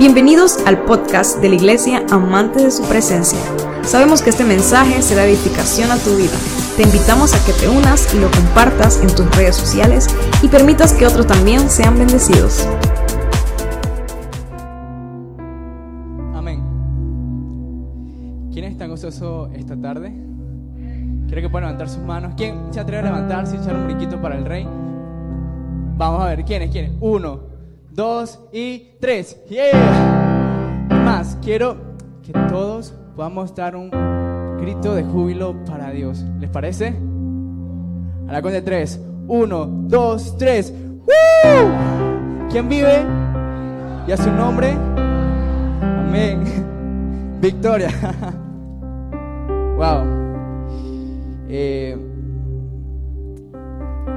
Bienvenidos al podcast de la Iglesia Amante de su Presencia. Sabemos que este mensaje será edificación a tu vida. Te invitamos a que te unas y lo compartas en tus redes sociales y permitas que otros también sean bendecidos. Amén. ¿Quién está gozoso esta tarde? ¿Quiere que pueda levantar sus manos? ¿Quién se atreve a levantarse y echar un brinquito para el rey? Vamos a ver, ¿quiénes? ¿Quiénes? Uno, dos y tres. ¡Yeah! Más, quiero que todos podamos dar un grito de júbilo para Dios. ¿Les parece? A la cuenta de tres. Uno, dos, tres. ¡Woo! ¿Quién vive? ¿Y a su nombre? Amén. Victoria. wow. Eh,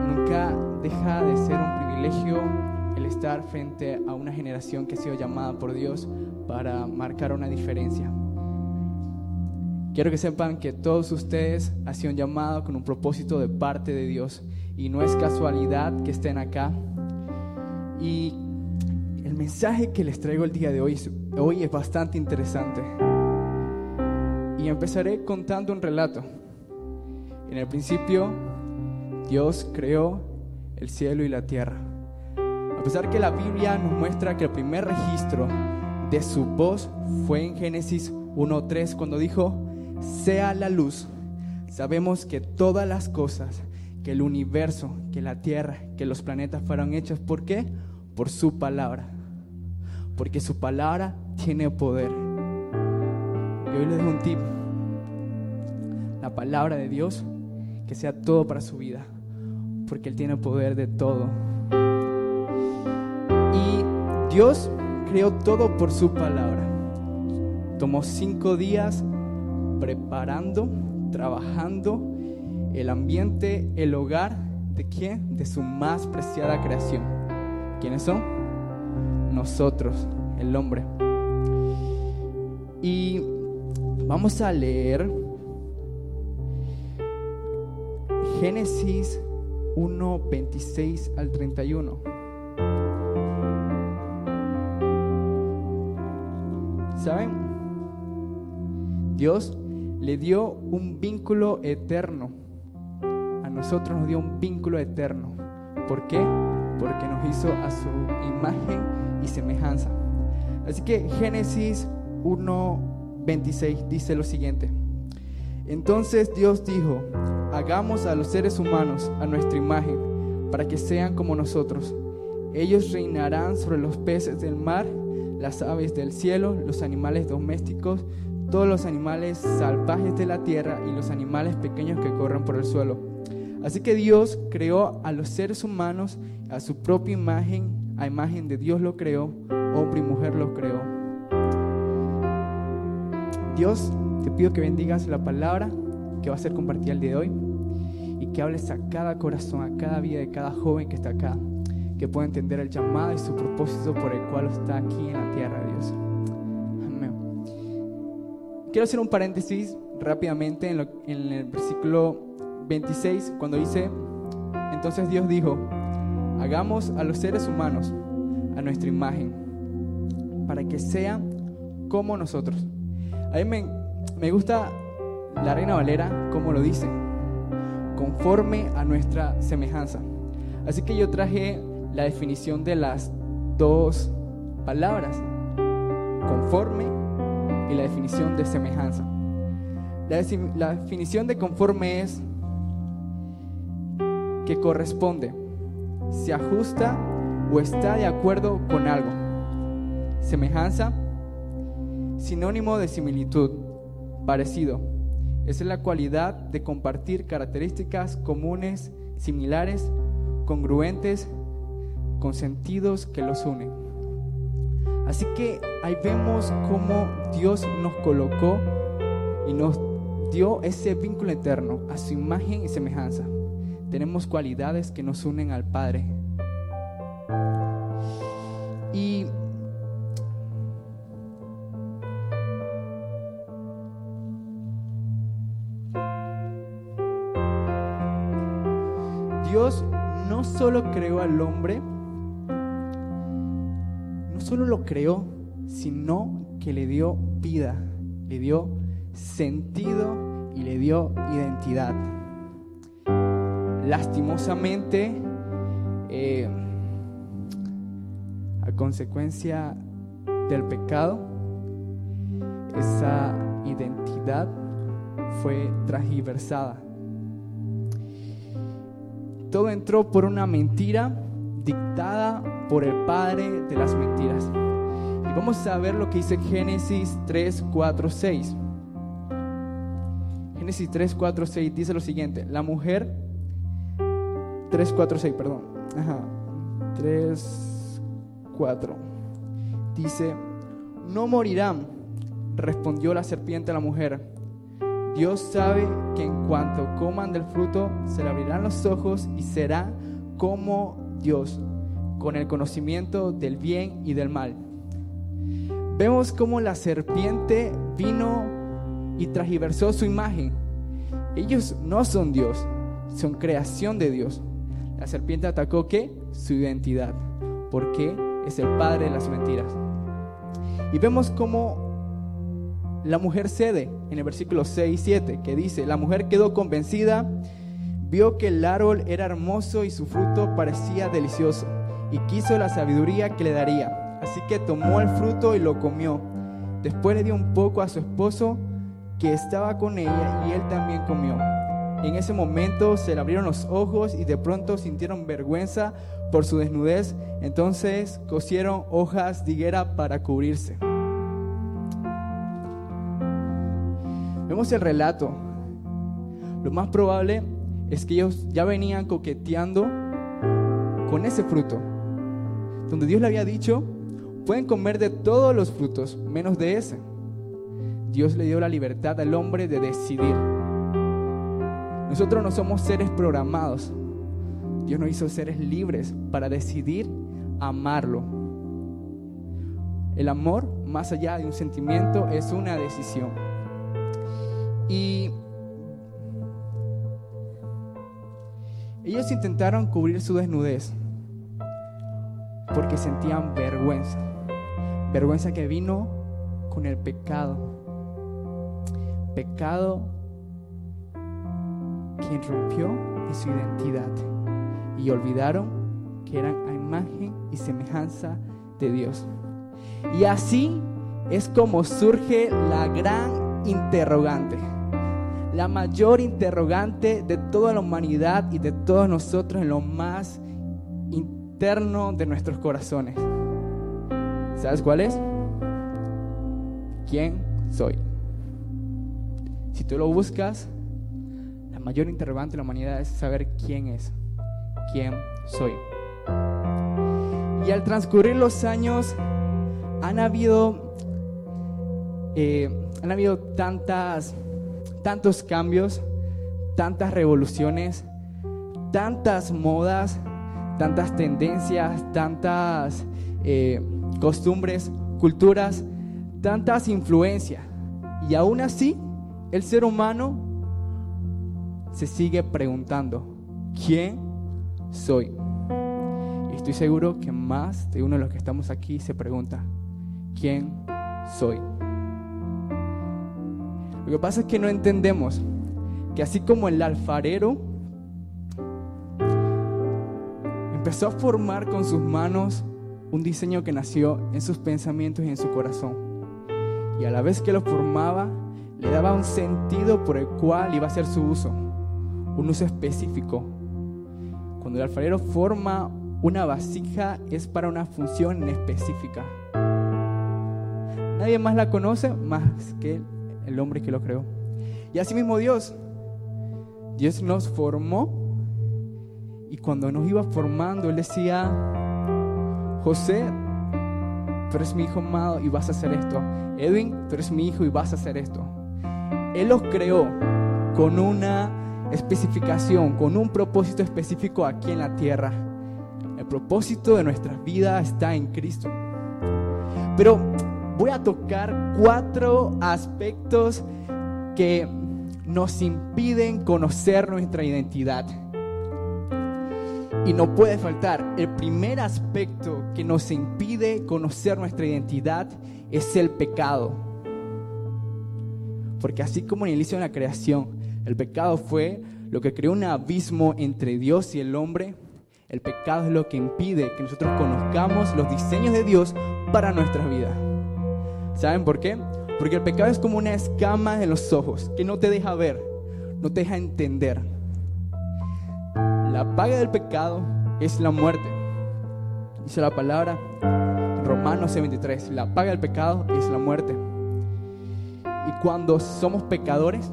nunca deja de ser un privilegio estar frente a una generación que ha sido llamada por Dios para marcar una diferencia. Quiero que sepan que todos ustedes han sido llamados con un propósito de parte de Dios y no es casualidad que estén acá. Y el mensaje que les traigo el día de hoy, hoy es bastante interesante. Y empezaré contando un relato. En el principio, Dios creó el cielo y la tierra. A pesar que la Biblia nos muestra que el primer registro de su voz fue en Génesis 1.3 cuando dijo, sea la luz, sabemos que todas las cosas, que el universo, que la tierra, que los planetas fueron hechos, ¿por qué? Por su palabra. Porque su palabra tiene poder. Y hoy les dejo un tip. La palabra de Dios, que sea todo para su vida porque Él tiene poder de todo. Dios creó todo por su palabra. Tomó cinco días preparando, trabajando el ambiente, el hogar de quién? De su más preciada creación. ¿Quiénes son? Nosotros, el hombre. Y vamos a leer Génesis 1, 26 al 31. ¿Saben? Dios le dio un vínculo eterno. A nosotros nos dio un vínculo eterno. ¿Por qué? Porque nos hizo a su imagen y semejanza. Así que Génesis 1, 26 dice lo siguiente. Entonces Dios dijo, hagamos a los seres humanos a nuestra imagen, para que sean como nosotros. Ellos reinarán sobre los peces del mar, las aves del cielo, los animales domésticos, todos los animales salvajes de la tierra y los animales pequeños que corren por el suelo. Así que Dios creó a los seres humanos a su propia imagen, a imagen de Dios lo creó, hombre y mujer lo creó. Dios, te pido que bendigas la palabra que va a ser compartida el día de hoy y que hables a cada corazón, a cada vida de cada joven que está acá, que pueda entender el llamado y su propósito por el cual está aquí en la tierra de Dios. Amén. Quiero hacer un paréntesis rápidamente en, en el versículo 26, cuando dice, entonces Dios dijo, hagamos a los seres humanos a nuestra imagen, para que sean como nosotros. A mí me, me gusta la Reina Valera como lo dice, conforme a nuestra semejanza. Así que yo traje la definición de las dos palabras, conforme y la definición de semejanza. La, definición de conforme es que corresponde, se ajusta o está de acuerdo con algo. Semejanza, sinónimo de similitud, parecido. Es la cualidad de compartir características comunes, similares, congruentes, con sentidos que los unen. Así que ahí vemos cómo Dios nos colocó y nos dio ese vínculo eterno a su imagen y semejanza. Tenemos cualidades que nos unen al Padre. Y Dios no solo creó al hombre, solo lo creó, sino que le dio vida, le dio sentido y le dio identidad. Lastimosamente, eh, a consecuencia del pecado, esa identidad fue transversada. Todo entró por una mentira dictada por el padre de las mentiras. Y vamos a ver lo que dice Génesis 3, 4, 6. Génesis 3, 4, 6 dice lo siguiente. La mujer... 3, 4, 6, perdón. Ajá. 3, 4. Dice, no morirán, respondió la serpiente a la mujer. Dios sabe que en cuanto coman del fruto, se le abrirán los ojos y será como Dios, con el conocimiento del bien y del mal. Vemos cómo la serpiente vino y transversó su imagen. Ellos no son Dios, son creación de Dios. La serpiente atacó qué? Su identidad, porque es el padre de las mentiras. Y vemos cómo la mujer cede en el versículo 6 y 7, que dice, la mujer quedó convencida, vio que el árbol era hermoso y su fruto parecía delicioso, y quiso la sabiduría que le daría. Así que tomó el fruto y lo comió. Después le dio un poco a su esposo que estaba con ella y él también comió. En ese momento se le abrieron los ojos y de pronto sintieron vergüenza por su desnudez. Entonces cosieron hojas de higuera para cubrirse. Vemos el relato. Lo más probable es que ellos ya venían coqueteando con ese fruto. Donde Dios le había dicho, pueden comer de todos los frutos, menos de ese. Dios le dio la libertad al hombre de decidir. Nosotros no somos seres programados. Dios nos hizo seres libres para decidir amarlo. El amor, más allá de un sentimiento, es una decisión. Y ellos intentaron cubrir su desnudez porque sentían vergüenza. Vergüenza que vino con el pecado. Pecado que rompió su identidad y olvidaron que eran a imagen y semejanza de Dios. Y así es como surge la gran interrogante la mayor interrogante de toda la humanidad y de todos nosotros en lo más interno de nuestros corazones. ¿Sabes cuál es? ¿Quién soy? Si tú lo buscas, la mayor interrogante de la humanidad es saber quién es, quién soy. Y al transcurrir los años, han habido, eh, han habido tantas tantos cambios, tantas revoluciones, tantas modas, tantas tendencias, tantas eh, costumbres, culturas, tantas influencias. Y aún así, el ser humano se sigue preguntando, ¿quién soy? Y estoy seguro que más de uno de los que estamos aquí se pregunta, ¿quién soy? Lo que pasa es que no entendemos que así como el alfarero empezó a formar con sus manos un diseño que nació en sus pensamientos y en su corazón. Y a la vez que lo formaba, le daba un sentido por el cual iba a ser su uso, un uso específico. Cuando el alfarero forma una vasija es para una función específica. Nadie más la conoce más que el hombre que lo creó. Y así mismo Dios, Dios nos formó y cuando nos iba formando, Él decía, José, tú eres mi hijo amado y vas a hacer esto. Edwin, tú eres mi hijo y vas a hacer esto. Él los creó con una especificación, con un propósito específico aquí en la tierra. El propósito de nuestras vidas está en Cristo. Pero voy a tocar cuatro aspectos que nos impiden conocer nuestra identidad. Y no puede faltar, el primer aspecto que nos impide conocer nuestra identidad es el pecado. Porque así como en el inicio de la creación, el pecado fue lo que creó un abismo entre Dios y el hombre, el pecado es lo que impide que nosotros conozcamos los diseños de Dios para nuestra vida. ¿Saben por qué? Porque el pecado es como una escama en los ojos que no te deja ver, no te deja entender. La paga del pecado es la muerte. Dice la palabra Romanos 23, la paga del pecado es la muerte. Y cuando somos pecadores,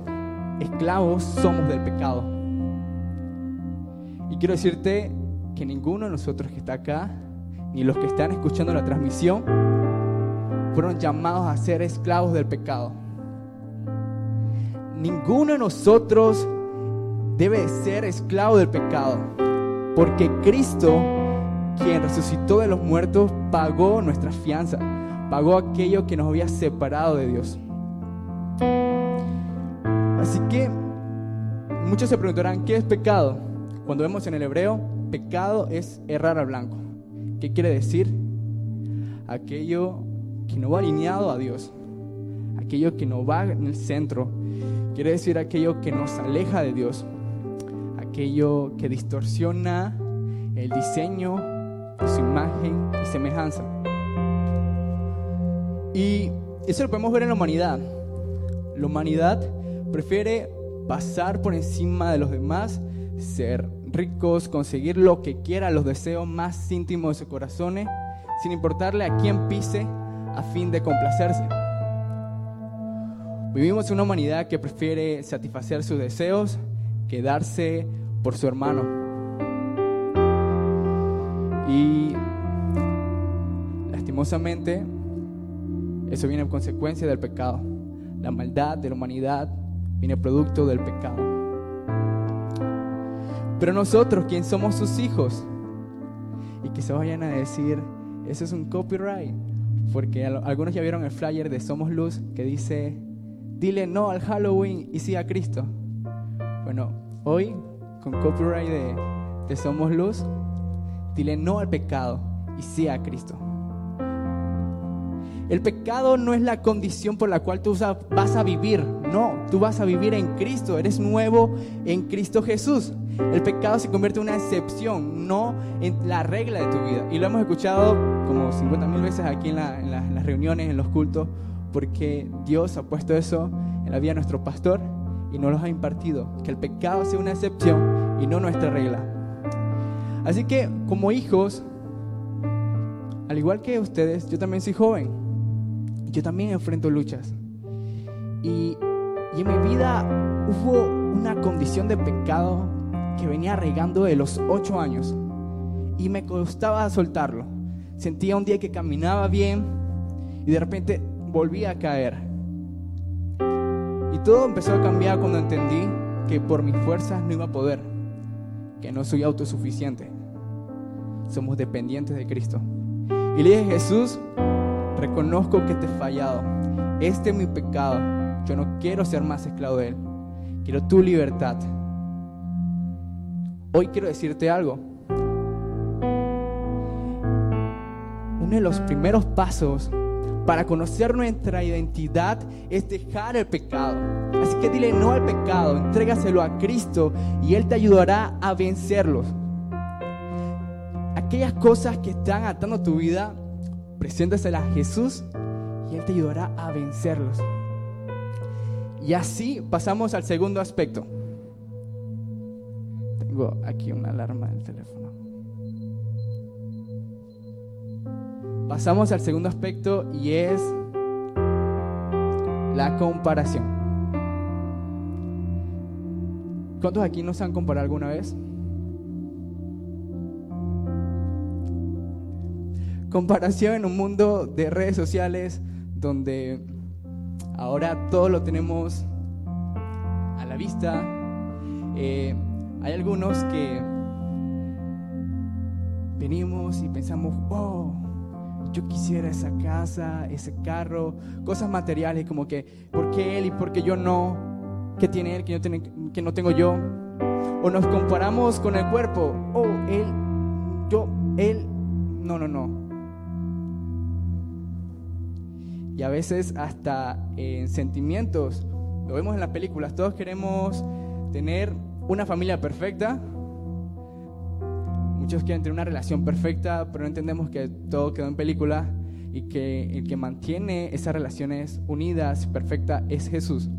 esclavos somos del pecado. Y quiero decirte que ninguno de nosotros que está acá, ni los que están escuchando la transmisión, fueron llamados a ser esclavos del pecado. Ninguno de nosotros debe ser esclavo del pecado, porque Cristo, quien resucitó de los muertos, pagó nuestra fianza, pagó aquello que nos había separado de Dios. Así que muchos se preguntarán, ¿qué es pecado? Cuando vemos en el hebreo, pecado es errar al blanco. ¿Qué quiere decir? Aquello que no va alineado a Dios, aquello que no va en el centro, quiere decir aquello que nos aleja de Dios, aquello que distorsiona el diseño su imagen y semejanza. Y eso lo podemos ver en la humanidad. La humanidad prefiere pasar por encima de los demás, ser ricos, conseguir lo que quiera, los deseos más íntimos de sus corazones, sin importarle a quién pise a fin de complacerse. Vivimos en una humanidad que prefiere satisfacer sus deseos que darse por su hermano. Y lastimosamente, eso viene en consecuencia del pecado. La maldad de la humanidad viene producto del pecado. Pero nosotros, quien somos sus hijos, y que vayan a decir, eso es un copyright, porque algunos ya vieron el flyer de Somos Luz que dice, dile no al Halloween y sí a Cristo. Bueno, hoy, con copyright de, Somos Luz, dile no al pecado y sí a Cristo. El pecado no es la condición por la cual tú vas a vivir. No, tú vas a vivir en Cristo. Eres nuevo en Cristo Jesús. El pecado se convierte en una excepción, no en la regla de tu vida. Y lo hemos escuchado como 50 mil veces aquí en, las reuniones, en los cultos, porque Dios ha puesto eso en la vida de nuestro pastor y nos lo ha impartido. Que el pecado sea una excepción y no nuestra regla. Así que como hijos, al igual que ustedes, yo también soy joven yo también enfrento luchas. Y, en mi vida hubo una condición de pecado que venía regando de los ocho años y me costaba soltarlo. Sentía un día que caminaba bien y de repente volvía a caer. Y todo empezó a cambiar cuando entendí que por mis fuerzas no iba a poder, que no soy autosuficiente. Somos dependientes de Cristo. Y le dije, Jesús, reconozco que te he fallado. Este es mi pecado. Yo no quiero ser más esclavo de Él. Quiero tu libertad. Hoy quiero decirte algo. Uno de los primeros pasos para conocer nuestra identidad es dejar el pecado. Así que dile no al pecado, entrégaselo a Cristo y Él te ayudará a vencerlos. Aquellas cosas que están atando tu vida, preséntasela a Jesús y Él te ayudará a vencerlos. Y así pasamos al segundo aspecto. Tengo aquí una alarma del teléfono. Pasamos al segundo aspecto y es la comparación. ¿Cuántos aquí nos han comparado alguna vez? comparación en un mundo de redes sociales donde ahora todo lo tenemos a la vista. Eh, hay algunos que venimos y pensamos, oh, yo quisiera esa casa, ese carro, cosas materiales como que, ¿por qué él y por qué yo no? ¿Qué tiene él que, tiene, que no tengo yo? O nos comparamos con el cuerpo, oh, él yo, él, no, no, no. Y a veces hasta en sentimientos, lo vemos en las películas, todos queremos tener una familia perfecta. Muchos quieren tener una relación perfecta, pero no entendemos que todo quedó en película y que el que mantiene esas relaciones unidas, perfectas, es Jesús.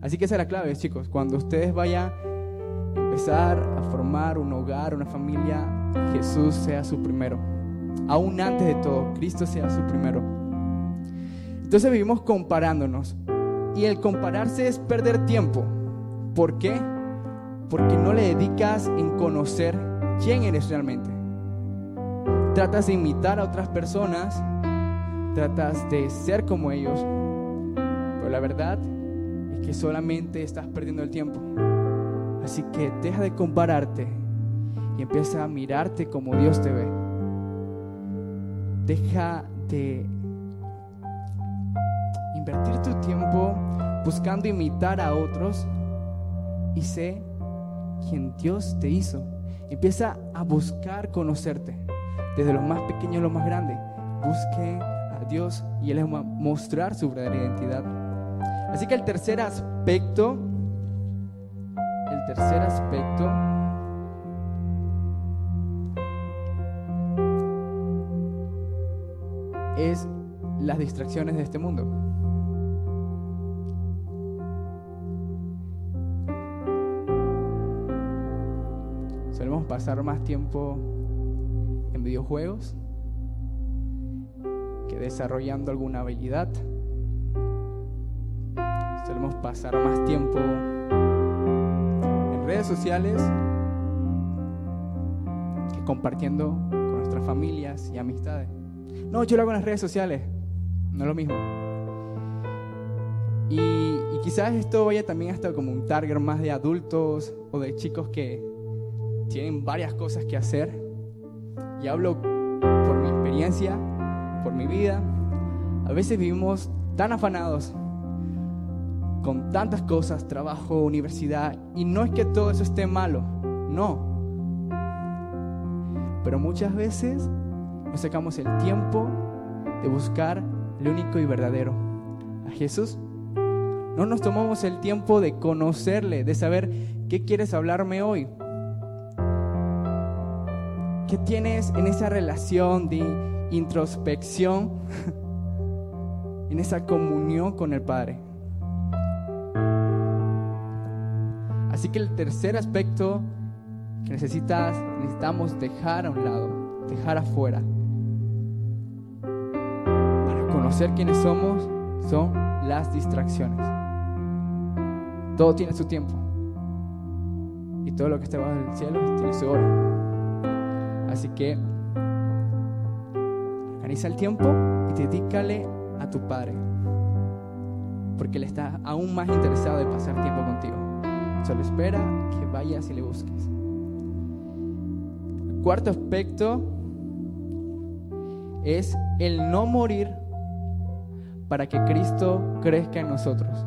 Así que esa es la clave, chicos. Cuando ustedes vayan a empezar a formar un hogar, una familia, Jesús sea su primero. Aún antes de todo, Cristo sea su primero. Entonces vivimos comparándonos. Y el compararse es perder tiempo. ¿Por qué? Porque no le dedicas en conocer quién eres realmente. Tratas de imitar a otras personas tratas de ser como ellos, pero la verdad es que solamente estás perdiendo el tiempo. Así que deja de compararte y empieza a mirarte como Dios te ve. Deja de invertir tu tiempo buscando imitar a otros y sé quien Dios te hizo. Empieza a buscar conocerte, desde lo más pequeño a lo más grande. Busque Dios y Él es mostrar su verdadera identidad. Así que el tercer aspecto, el tercer aspecto es las distracciones de este mundo. Pasar más tiempo en videojuegos desarrollando alguna habilidad. Solemos pasar más tiempo en redes sociales que compartiendo con nuestras familias y amistades. No, yo lo hago en las redes sociales, no es lo mismo. Y, y quizás esto vaya también hasta como un target más de adultos o de chicos que tienen varias cosas que hacer. Y hablo por mi experiencia por mi vida. A veces vivimos tan afanados con tantas cosas, trabajo, universidad, y no es que todo eso esté malo, no. Pero muchas veces nos sacamos el tiempo de buscar el único y verdadero, a Jesús. No nos tomamos el tiempo de conocerle, de saber qué quieres hablarme hoy. ¿Qué tienes en esa relación de introspección, en esa comunión con el Padre. Así que el tercer aspecto que necesitas, necesitamos dejar a un lado, dejar afuera, para conocer quiénes somos, son las distracciones. Todo tiene su tiempo. Y todo lo que está bajo el cielo tiene su hora. Así que Organiza el tiempo y dedícale a tu Padre. Porque Él está aún más interesado de pasar tiempo contigo. Solo espera que vayas y le busques. El cuarto aspecto es el no morir para que Cristo crezca en nosotros.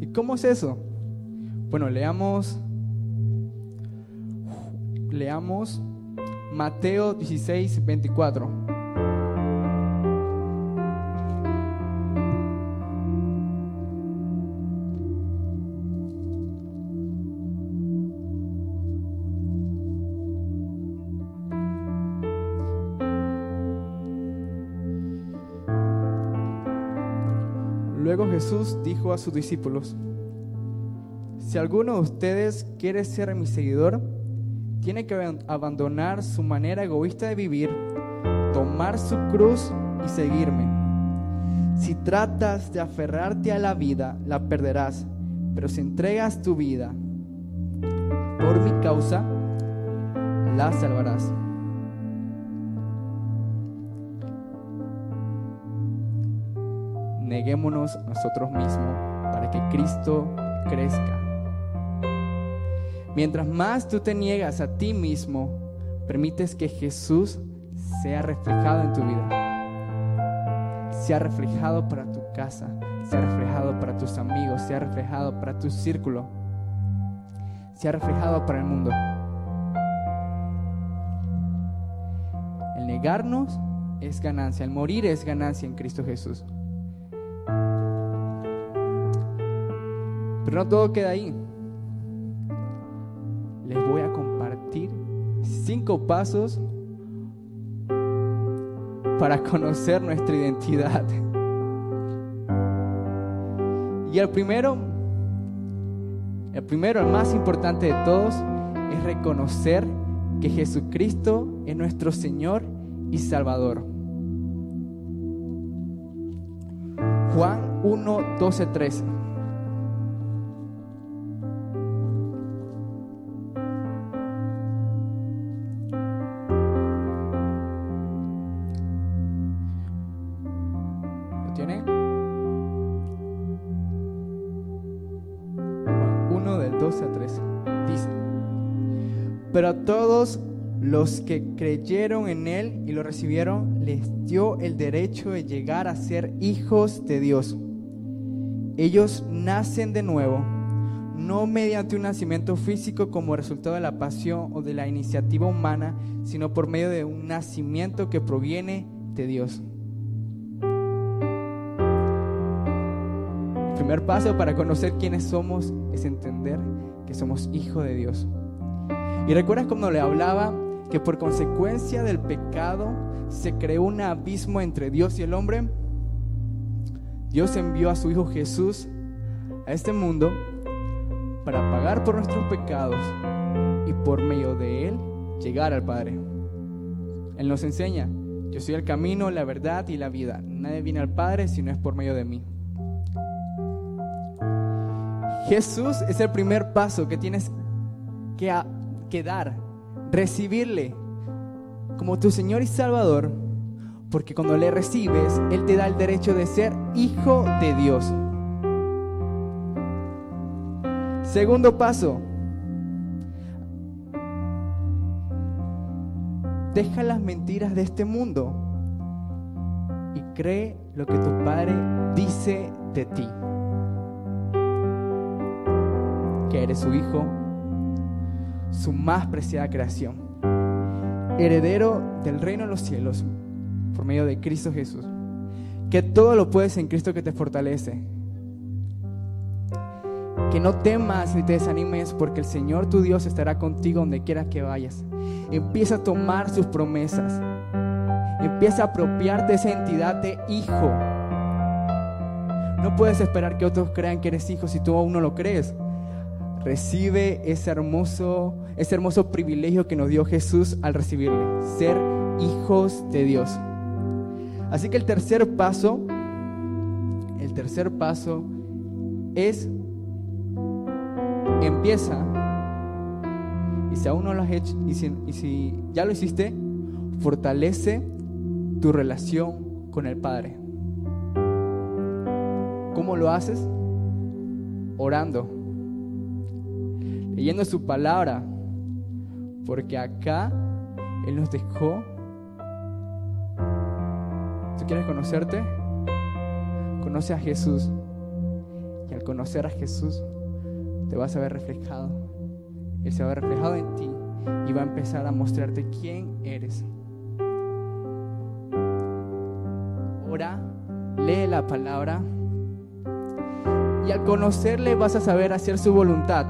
¿Y cómo es eso? Bueno, leamos leamos Mateo 16, 24. Luego Jesús dijo a sus discípulos, si alguno de ustedes quiere ser mi seguidor, tiene que abandonar su manera egoísta de vivir, tomar su cruz y seguirme. Si tratas de aferrarte a la vida, la perderás, pero si entregas tu vida por mi causa, la salvarás. Neguémonos nosotros mismos para que Cristo crezca. Mientras más tú te niegas a ti mismo, permites que Jesús sea reflejado en tu vida. Sea reflejado para tu casa, sea reflejado para tus amigos, sea reflejado para tu círculo. sea reflejado para el mundo. El negarnos es ganancia, el morir es ganancia en Cristo Jesús. Pero no todo queda ahí. Cinco pasos para conocer nuestra identidad. Y el primero, el primero, el más importante de todos, es reconocer que Jesucristo es nuestro Señor y Salvador. Juan 1, 12, 13. Todos los que creyeron en Él y lo recibieron, les dio el derecho de llegar a ser hijos de Dios. Ellos nacen de nuevo, no mediante un nacimiento físico como resultado de la pasión o de la iniciativa humana, sino por medio de un nacimiento que proviene de Dios. El primer paso para conocer quiénes somos es entender que somos hijos de Dios. Y recuerdas cuando le hablaba que por consecuencia del pecado se creó un abismo entre Dios y el hombre? Dios envió a su Hijo Jesús a este mundo para pagar por nuestros pecados y por medio de Él llegar al Padre. Él nos enseña, yo soy el camino, la verdad y la vida. Nadie viene al Padre si no es por medio de mí. Jesús es el primer paso que tienes que, que dar recibirle como tu Señor y Salvador, porque cuando le recibes, Él te da el derecho de ser hijo de Dios. Segundo paso, deja las mentiras de este mundo y cree lo que tu Padre dice de ti. Que eres su hijo, su más preciada creación, heredero del reino de los cielos por medio de Cristo Jesús, que todo lo puedes en Cristo que te fortalece. Que no temas ni te desanimes porque el Señor tu Dios estará contigo donde quiera que vayas. Empieza a tomar sus promesas. Empieza a apropiarte esa entidad de hijo. No puedes esperar que otros crean que eres hijo si tú aún no lo crees. Recibe ese hermoso, ese hermoso privilegio que nos dio Jesús al recibirle, ser hijos de Dios. Así que el tercer paso, el tercer paso es empieza y si aún no lo has hecho y si, ya lo hiciste, fortalece tu relación con el Padre. ¿Cómo lo haces? Orando leyendo su palabra, porque acá Él nos dejó. ¿Tú quieres conocerte? Conoce a Jesús. Y al conocer a Jesús, te vas a ver reflejado. Él se va a ver reflejado en ti y va a empezar a mostrarte quién eres. Ora, lee la palabra y al conocerle vas a saber hacer su voluntad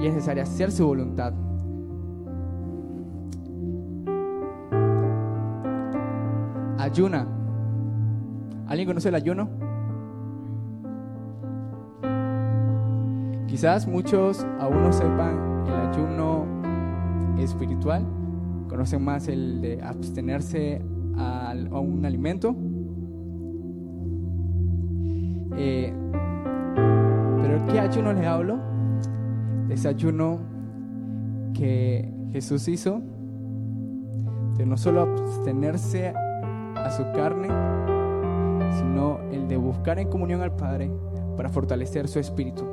y es necesario hacer su voluntad. Ayuna. ¿Alguien conoce el ayuno? Quizás muchos aún no sepan el ayuno espiritual, conocen más el de abstenerse a, un alimento. Eh, pero ¿qué ayuno les hablo? Ese ayuno que Jesús hizo, de no solo abstenerse a su carne, sino el de buscar en comunión al Padre para fortalecer su espíritu.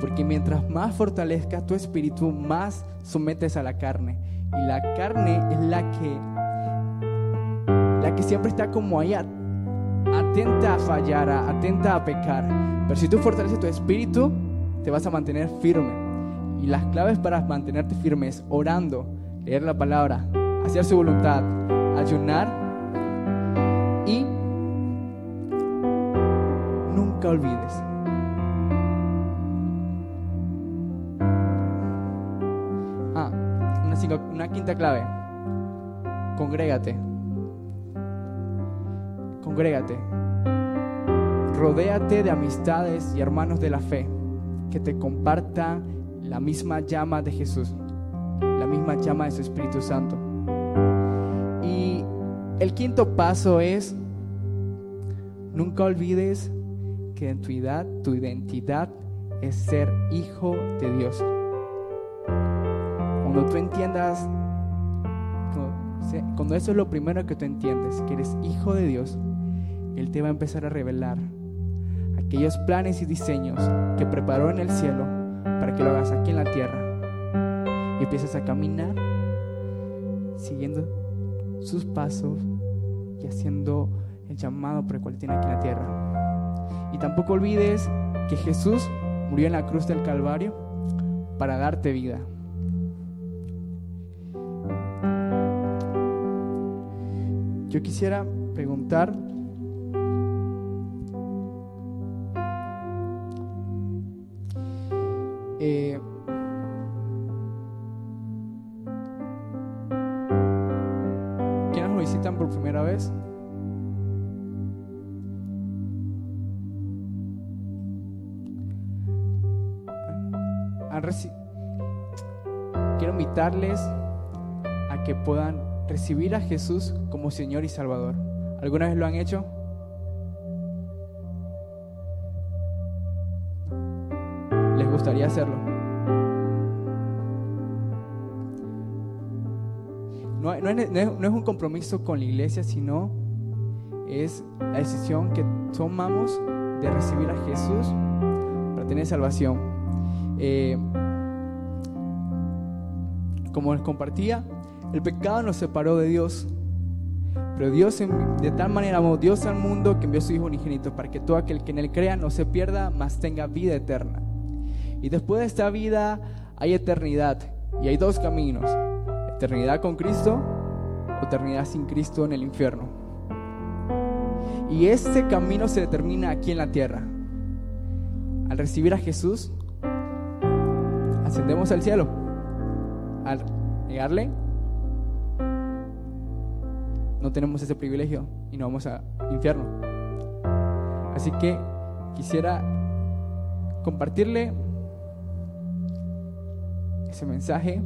Porque mientras más fortalezca tu espíritu, más sometes a la carne. Y la carne es la que, la que siempre está como ahí atenta a fallar, atenta a pecar. Pero si tú fortaleces tu espíritu, te vas a mantener firme. Y las claves para mantenerte firme es orando, leer la palabra, hacer su voluntad, ayunar y nunca olvides. Ah, una, una quinta clave. Congrégate. Congrégate. Rodéate de amistades y hermanos de la fe que te compartan la misma llama de Jesús, la misma llama de su Espíritu Santo. Y el quinto paso es, nunca olvides que en tu edad, tu identidad es ser hijo de Dios. Cuando tú entiendas, cuando eso es lo primero que tú entiendes, que eres hijo de Dios, Él te va a empezar a revelar aquellos planes y diseños que preparó en el cielo para que lo hagas aquí en la tierra. Y empiezas a caminar siguiendo sus pasos y haciendo el llamado por el cual tiene aquí en la tierra. Y tampoco olvides que Jesús murió en la cruz del Calvario para darte vida. Yo quisiera preguntar Eh, ¿Quiénes lo visitan por primera vez? Quiero invitarles a que puedan recibir a Jesús como Señor y Salvador. ¿Alguna vez lo han hecho? Gustaría hacerlo. No, es, un compromiso con la iglesia, sino es la decisión que tomamos de recibir a Jesús para tener salvación. Eh, como les compartía, el pecado nos separó de Dios. Pero Dios de tal manera amó Dios al mundo que envió a su Hijo unigénito para que todo aquel que en él crea no se pierda, mas tenga vida eterna. Y después de esta vida hay eternidad. Y hay dos caminos. Eternidad con Cristo o eternidad sin Cristo en el infierno. Y este camino se determina aquí en la tierra. Al recibir a Jesús, ascendemos al cielo. Al negarle, no tenemos ese privilegio y no vamos al infierno. Así que quisiera compartirle ese mensaje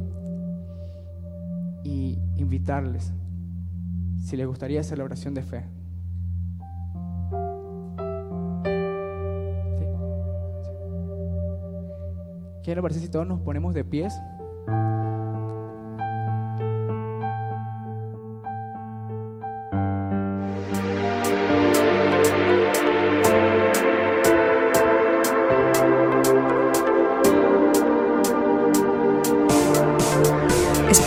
y invitarles si les gustaría hacer la oración de fe. ¿Qué le parece si todos nos ponemos de pies?